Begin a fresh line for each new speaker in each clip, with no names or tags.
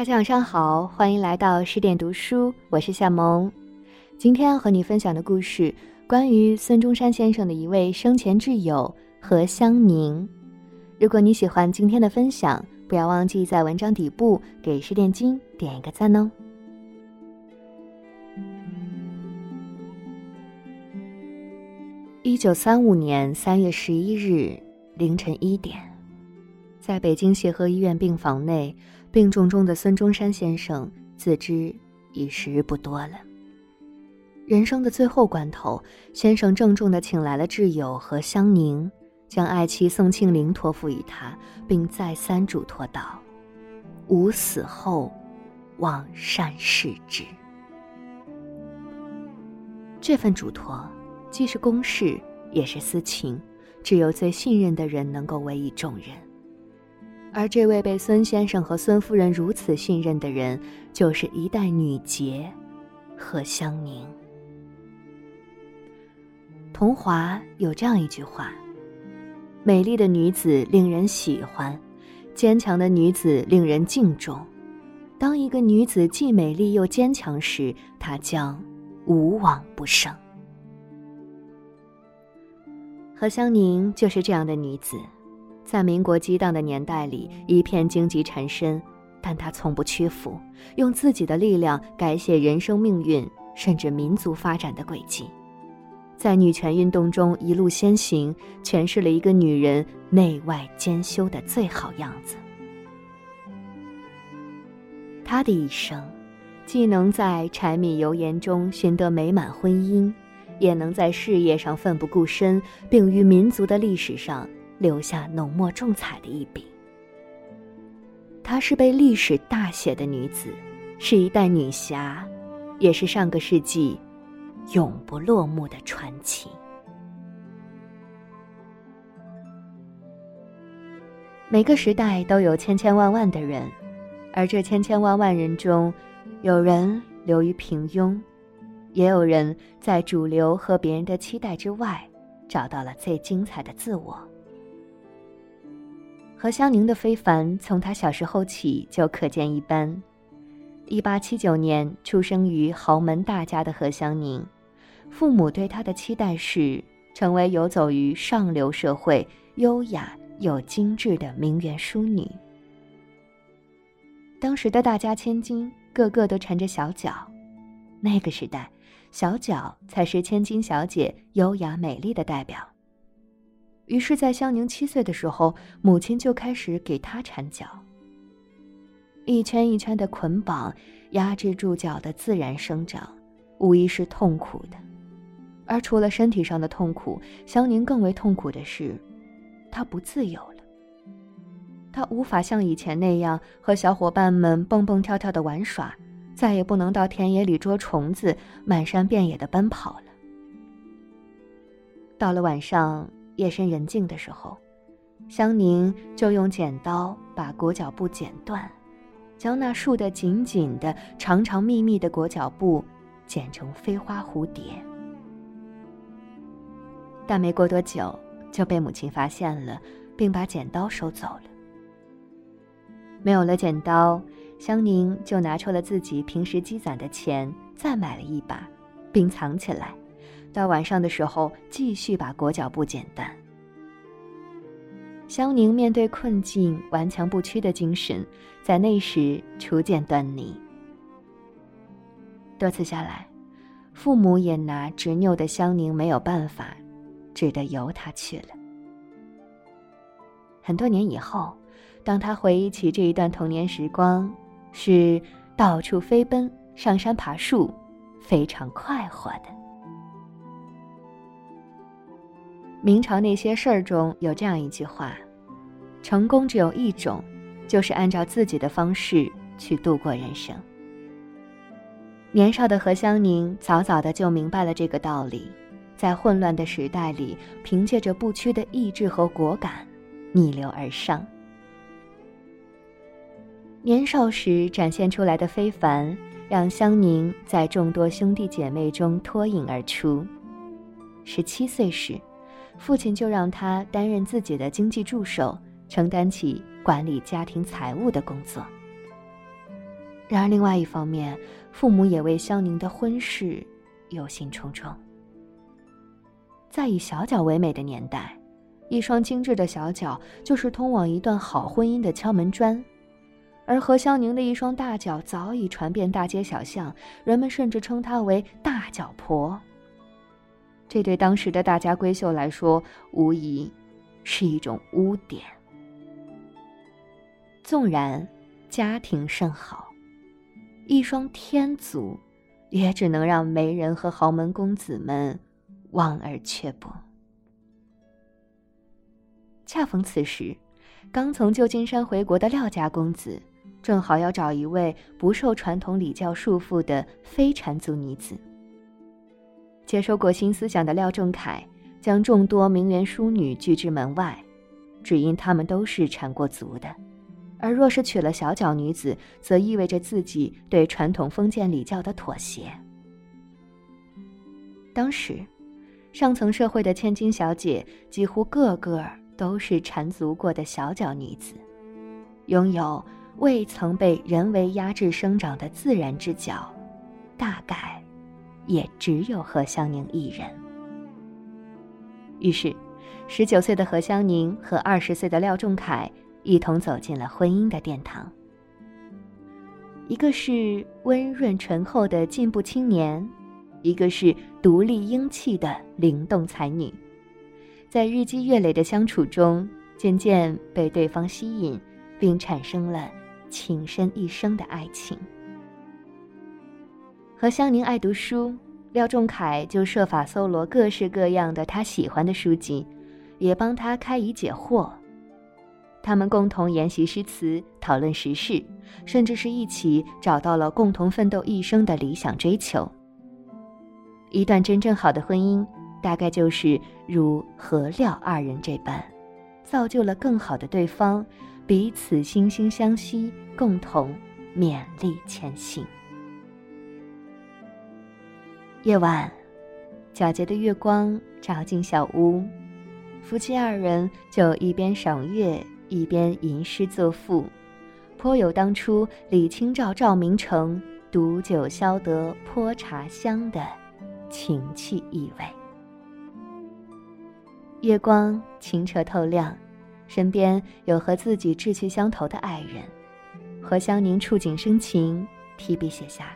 大家晚上好，欢迎来到十点读书，我是夏萌。今天要和你分享的故事，关于孙中山先生的一位生前挚友何香凝。如果你喜欢今天的分享，不要忘记在文章底部给十点金点一个赞哦。一九三五年三月十一日凌晨一点，在北京协和医院病房内。病重中的孙中山先生自知已时日不多了。人生的最后关头，先生郑重地请来了挚友何香凝，将爱妻宋庆龄托付于他，并再三嘱托道：“吾死后，望善视之。”这份嘱托，既是公事，也是私情，只有最信任的人能够委以重任。而这位被孙先生和孙夫人如此信任的人，就是一代女杰，何香凝。童华有这样一句话：“美丽的女子令人喜欢，坚强的女子令人敬重。当一个女子既美丽又坚强时，她将无往不胜。”何香凝就是这样的女子。在民国激荡的年代里，一片荆棘缠身，但他从不屈服，用自己的力量改写人生命运，甚至民族发展的轨迹，在女权运动中一路先行，诠释了一个女人内外兼修的最好样子。她的一生，既能在柴米油盐中寻得美满婚姻，也能在事业上奋不顾身，并于民族的历史上。留下浓墨重彩的一笔。她是被历史大写的女子，是一代女侠，也是上个世纪永不落幕的传奇。每个时代都有千千万万的人，而这千千万万人中，有人流于平庸，也有人在主流和别人的期待之外，找到了最精彩的自我。何香凝的非凡，从她小时候起就可见一斑。一八七九年出生于豪门大家的何香凝，父母对她的期待是成为游走于上流社会、优雅又精致的名媛淑女。当时的大家千金个个都缠着小脚，那个时代，小脚才是千金小姐优雅美丽的代表。于是，在香凝七岁的时候，母亲就开始给她缠脚。一圈一圈的捆绑，压制住脚的自然生长，无疑是痛苦的。而除了身体上的痛苦，香凝更为痛苦的是，她不自由了。她无法像以前那样和小伙伴们蹦蹦跳跳的玩耍，再也不能到田野里捉虫子、满山遍野的奔跑了。到了晚上。夜深人静的时候，香凝就用剪刀把裹脚布剪断，将那束得紧紧的、长长密密的裹脚布剪成飞花蝴蝶。但没过多久，就被母亲发现了，并把剪刀收走了。没有了剪刀，香凝就拿出了自己平时积攒的钱，再买了一把，并藏起来。到晚上的时候，继续把裹脚布剪断。香凝面对困境顽强不屈的精神，在那时初见端倪。多次下来，父母也拿执拗的香凝没有办法，只得由他去了。很多年以后，当他回忆起这一段童年时光，是到处飞奔、上山爬树，非常快活的。明朝那些事儿中有这样一句话：“成功只有一种，就是按照自己的方式去度过人生。”年少的何香凝早早的就明白了这个道理，在混乱的时代里，凭借着不屈的意志和果敢，逆流而上。年少时展现出来的非凡，让香凝在众多兄弟姐妹中脱颖而出。十七岁时。父亲就让他担任自己的经济助手，承担起管理家庭财务的工作。然而，另外一方面，父母也为香凝的婚事忧心忡忡。在以小脚为美的年代，一双精致的小脚就是通往一段好婚姻的敲门砖，而何香凝的一双大脚早已传遍大街小巷，人们甚至称她为“大脚婆”。这对当时的大家闺秀来说，无疑是一种污点。纵然家庭甚好，一双天足，也只能让媒人和豪门公子们。望而却步。恰逢此时，刚从旧金山回国的廖家公子，正好要找一位不受传统礼教束缚的非缠足女子。接受过新思想的廖仲恺，将众多名媛淑女拒之门外，只因她们都是缠过足的。而若是娶了小脚女子，则意味着自己对传统封建礼教的妥协。当时。上层社会的千金小姐几乎个个都是缠足过的小脚女子，拥有未曾被人为压制生长的自然之脚，大概也只有何香凝一人。于是，十九岁的何香凝和二十岁的廖仲恺一同走进了婚姻的殿堂。一个是温润醇厚的进步青年。一个是独立英气的灵动才女，在日积月累的相处中，渐渐被对方吸引，并产生了情深一生的爱情。何香凝爱读书，廖仲恺就设法搜罗各式各样的他喜欢的书籍，也帮他开疑解惑。他们共同研习诗词，讨论时事，甚至是一起找到了共同奋斗一生的理想追求。一段真正好的婚姻，大概就是如何廖二人这般，造就了更好的对方，彼此惺惺相惜，共同勉励前行。夜晚，皎洁的月光照进小屋，夫妻二人就一边赏月，一边吟诗作赋，颇有当初李清照、赵明诚“独酒消得泼茶香”的。情趣意味。月光清澈透亮，身边有和自己志趣相投的爱人，何香凝触景生情，提笔写下：“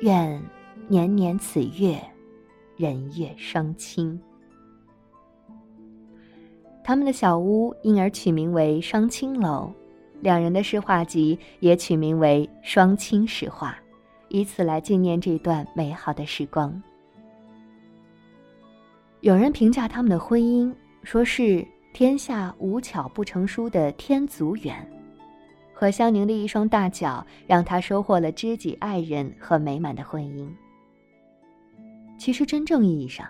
愿年年此月，人月双清。”他们的小屋因而取名为双清楼，两人的诗画集也取名为双清诗画，以此来纪念这段美好的时光。有人评价他们的婚姻，说是天下无巧不成书的天足缘。何香凝的一双大脚，让他收获了知己爱人和美满的婚姻。其实，真正意义上，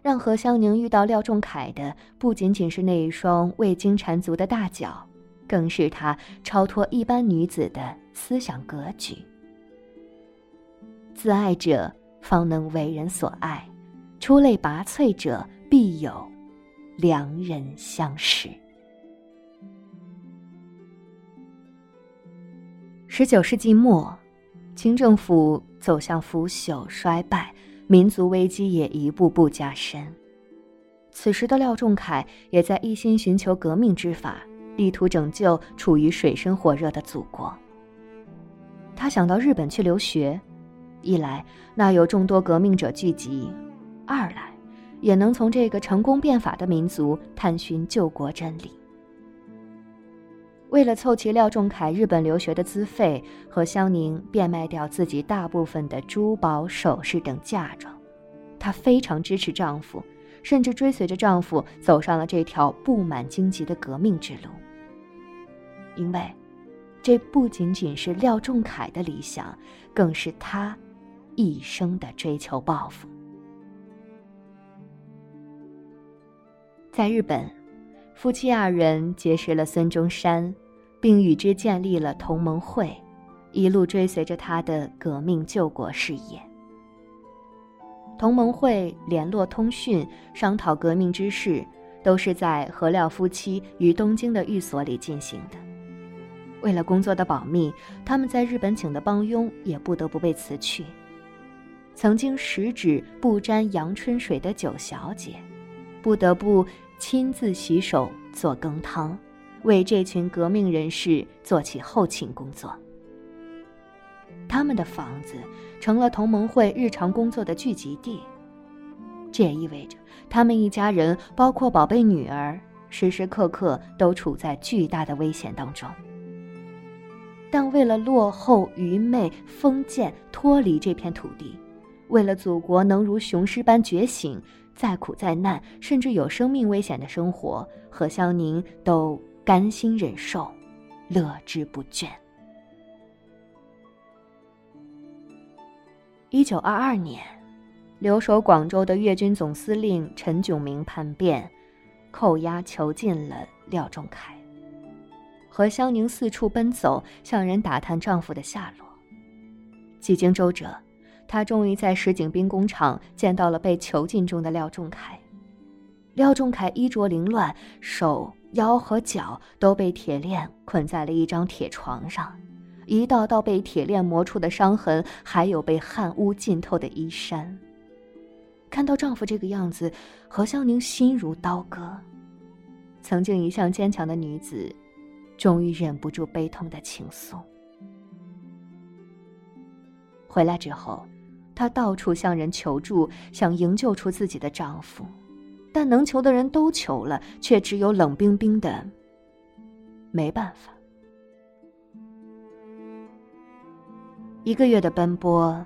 让何香凝遇到廖仲恺的，不仅仅是那一双未经缠足的大脚，更是他超脱一般女子的思想格局。自爱者方能为人所爱。出类拔萃者必有良人相识。十九世纪末，清政府走向腐朽衰败，民族危机也一步步加深。此时的廖仲恺也在一心寻求革命之法，力图拯救处于水深火热的祖国。他想到日本去留学，一来那有众多革命者聚集。二来，也能从这个成功变法的民族探寻救国真理。为了凑齐廖仲恺日本留学的资费，和香凝变卖掉自己大部分的珠宝首饰等嫁妆，她非常支持丈夫，甚至追随着丈夫走上了这条布满荆棘的革命之路。因为，这不仅仅是廖仲恺的理想，更是他一生的追求抱负。在日本，夫妻二人结识了孙中山，并与之建立了同盟会，一路追随着他的革命救国事业。同盟会联络通讯、商讨革命之事，都是在何廖夫妻于东京的寓所里进行的。为了工作的保密，他们在日本请的帮佣也不得不被辞去。曾经十指不沾阳春水的九小姐，不得不亲自洗手做羹汤，为这群革命人士做起后勤工作。他们的房子成了同盟会日常工作的聚集地，这也意味着他们一家人，包括宝贝女儿，时时刻刻都处在巨大的危险当中。但为了落后、愚昧、封建，脱离这片土地。为了祖国能如雄狮般觉醒，再苦再难，甚至有生命危险的生活，何香凝都甘心忍受，乐之不倦。一九二二年，留守广州的粤军总司令陈炯明叛变，扣押囚禁了廖仲恺。何香凝四处奔走，向人打探丈夫的下落。几经周折。她终于在石井兵工厂见到了被囚禁中的廖仲恺。廖仲恺衣着凌乱，手、腰和脚都被铁链捆在了一张铁床上，一道道被铁链磨出的伤痕，还有被汗污浸透的衣衫。看到丈夫这个样子，何香凝心如刀割。曾经一向坚强的女子，终于忍不住悲痛的倾诉。回来之后。她到处向人求助，想营救出自己的丈夫，但能求的人都求了，却只有冷冰冰的。没办法，一个月的奔波，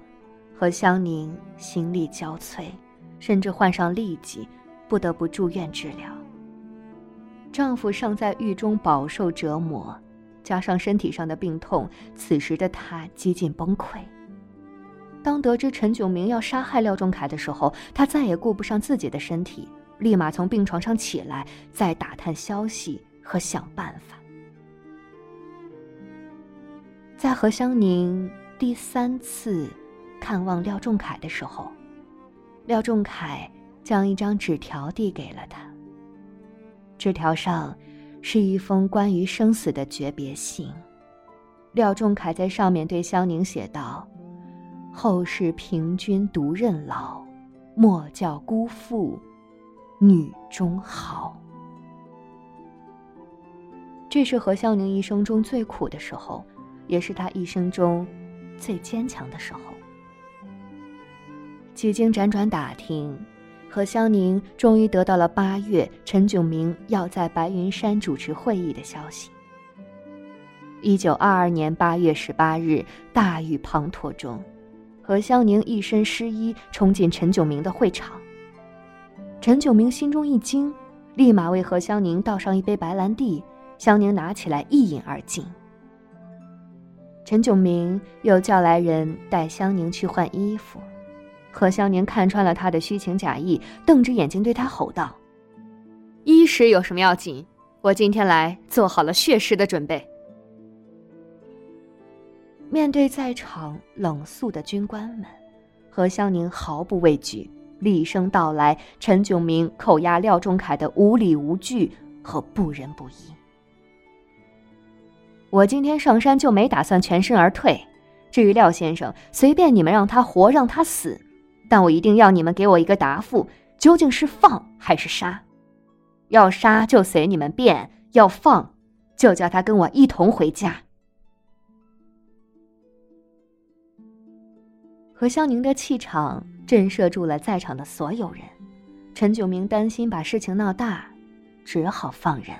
和香凝心力交瘁，甚至患上痢疾，不得不住院治疗。丈夫尚在狱中饱受折磨，加上身体上的病痛，此时的她几近崩溃。当得知陈炯明要杀害廖仲恺的时候，她再也顾不上自己的身体，立马从病床上起来，再打探消息和想办法。在何香凝第三次看望廖仲恺的时候，廖仲恺将一张纸条递给了他。纸条上是一封关于生死的诀别信，廖仲恺在上面对香凝写道。后世凭君独任劳，莫教辜负女中豪。这是何香凝一生中最苦的时候，也是她一生中最坚强的时候。几经辗转打听，何香凝终于得到了八月陈炯明要在白云山主持会议的消息。一九二二年八月十八日，大雨滂沱中。何香凝一身湿衣冲进陈炯明的会场。陈炯明心中一惊，立马为何香凝倒上一杯白兰地。香凝拿起来一饮而尽。陈炯明又叫来人带香凝去换衣服。何香凝看穿了他的虚情假意，瞪着眼睛对他吼道：“衣食有什么要紧？我今天来做好了血食的准备。”面对在场冷肃的军官们，何香凝毫不畏惧，厉声道来陈炯明扣押廖仲恺的无理无据和不仁不义。我今天上山就没打算全身而退，至于廖先生，随便你们让他活让他死，但我一定要你们给我一个答复，究竟是放还是杀？要杀就随你们便，要放，就叫他跟我一同回家。何香凝的气场震慑住了在场的所有人，陈炯明担心把事情闹大，只好放人。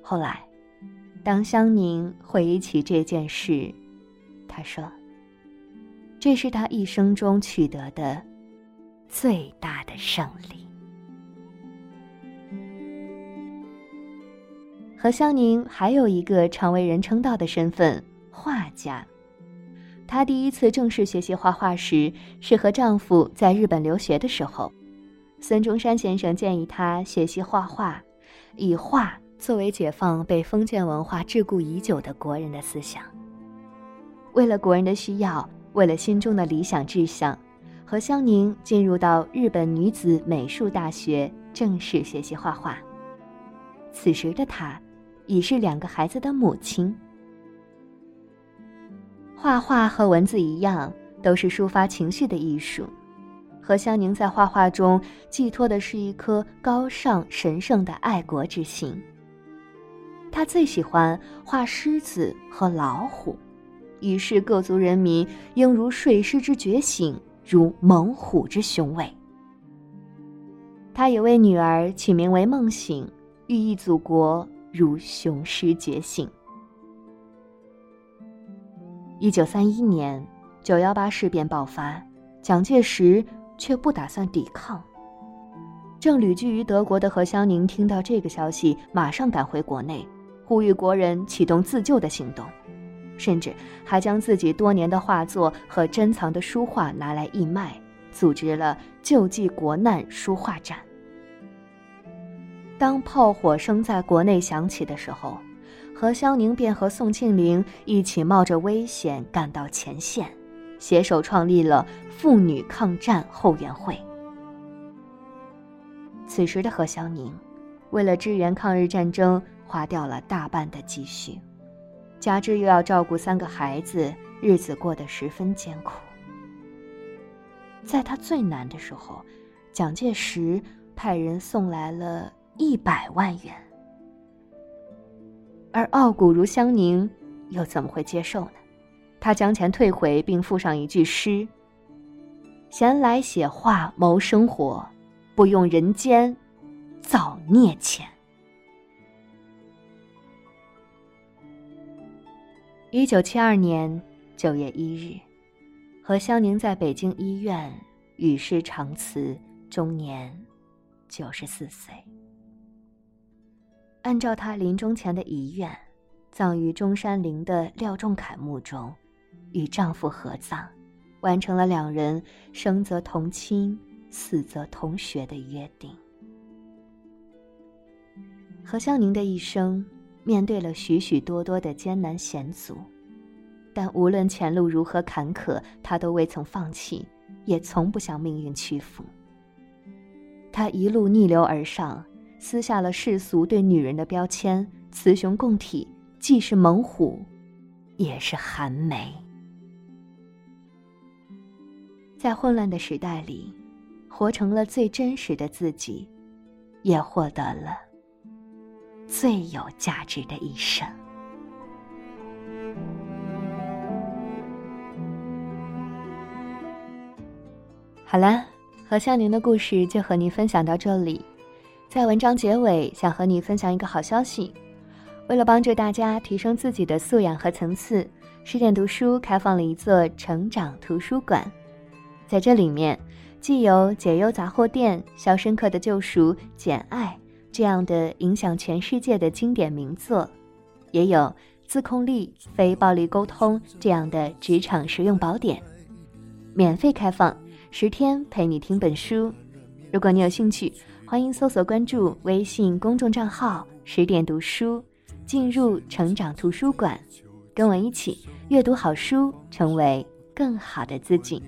后来，当香凝回忆起这件事，他说：“这是他一生中取得的最大的胜利。”何香凝还有一个常为人称道的身份——画家。她第一次正式学习画画时，是和丈夫在日本留学的时候。孙中山先生建议她学习画画，以画作为解放被封建文化桎梏已久的国人的思想。为了国人的需要，为了心中的理想志向，何香凝进入到日本女子美术大学正式学习画画。此时的她，已是两个孩子的母亲。画画和文字一样，都是抒发情绪的艺术。何香凝在画画中寄托的是一颗高尚神圣的爱国之心。他最喜欢画狮子和老虎，以示各族人民应如睡狮之觉醒，如猛虎之雄伟。他也为女儿取名为梦醒，寓意祖国如雄狮觉醒。一九三一年九幺八事变爆发，蒋介石。却不打算抵抗。正旅居于德国的何香凝听到这个消息，马上赶回国内，呼吁国人启动自救的行动，甚至还将自己多年的画作和珍藏的书画拿来义卖，组织了救济国难书画展。当炮火声在国内响起的时候，何香凝便和宋庆龄一起冒着危险赶到前线。携手创立了妇女抗战后援会。此时的何香凝，为了支援抗日战争，花掉了大半的积蓄，加之又要照顾三个孩子，日子过得十分艰苦。在他最难的时候，蒋介石派人送来了一百万元，而傲骨如香凝，又怎么会接受呢？他将钱退回，并附上一句诗：“闲来写画谋生活，不用人间造孽钱。”一九七二年九月一日，何香凝在北京医院与世长辞，终年九十四岁。按照他临终前的遗愿，葬于中山陵的廖仲恺墓中。与丈夫合葬，完成了两人生则同亲、死则同学的约定。何香凝的一生面对了许许多多的艰难险阻，但无论前路如何坎坷，她都未曾放弃，也从不向命运屈服。她一路逆流而上，撕下了世俗对女人的标签：雌雄共体，既是猛虎，也是寒梅。在混乱的时代里，活成了最真实的自己，也获得了最有价值的一生。好了，何向宁的故事就和您分享到这里。在文章结尾，想和你分享一个好消息：为了帮助大家提升自己的素养和层次，十点读书开放了一座成长图书馆。在这里面，既有解忧杂货店、《肖申克的救赎》、《简爱》这样的影响全世界的经典名作，也有自控力、非暴力沟通这样的职场实用宝典，免费开放，十天陪你听本书。如果你有兴趣，欢迎搜索关注微信公众账号“十点读书”，进入成长图书馆，跟我一起阅读好书，成为更好的自己。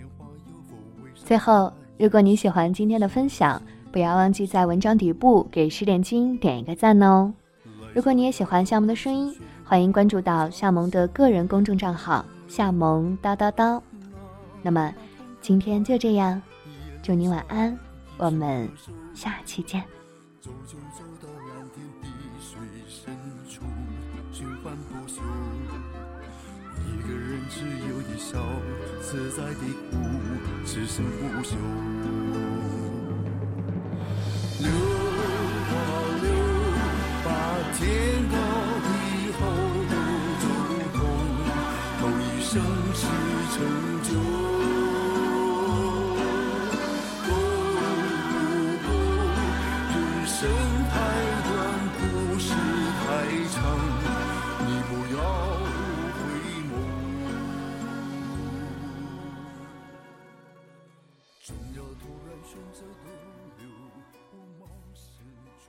最后，如果你喜欢今天的分享，不要忘记在文章底部给十点金点一个赞哦。如果你也喜欢夏萌的声音，欢迎关注到夏萌的个人公众账号夏萌叨叨叨。那么，今天就这样，祝你晚安，我们下期见。走就走到
蓝天碧水深处，循环不休。一个人
只有一笑，自在的谷，只剩不朽。流啊留，把天高地厚都走。痛痛一生痴成。你不要回眸，总要突然选择逗留，冒失处。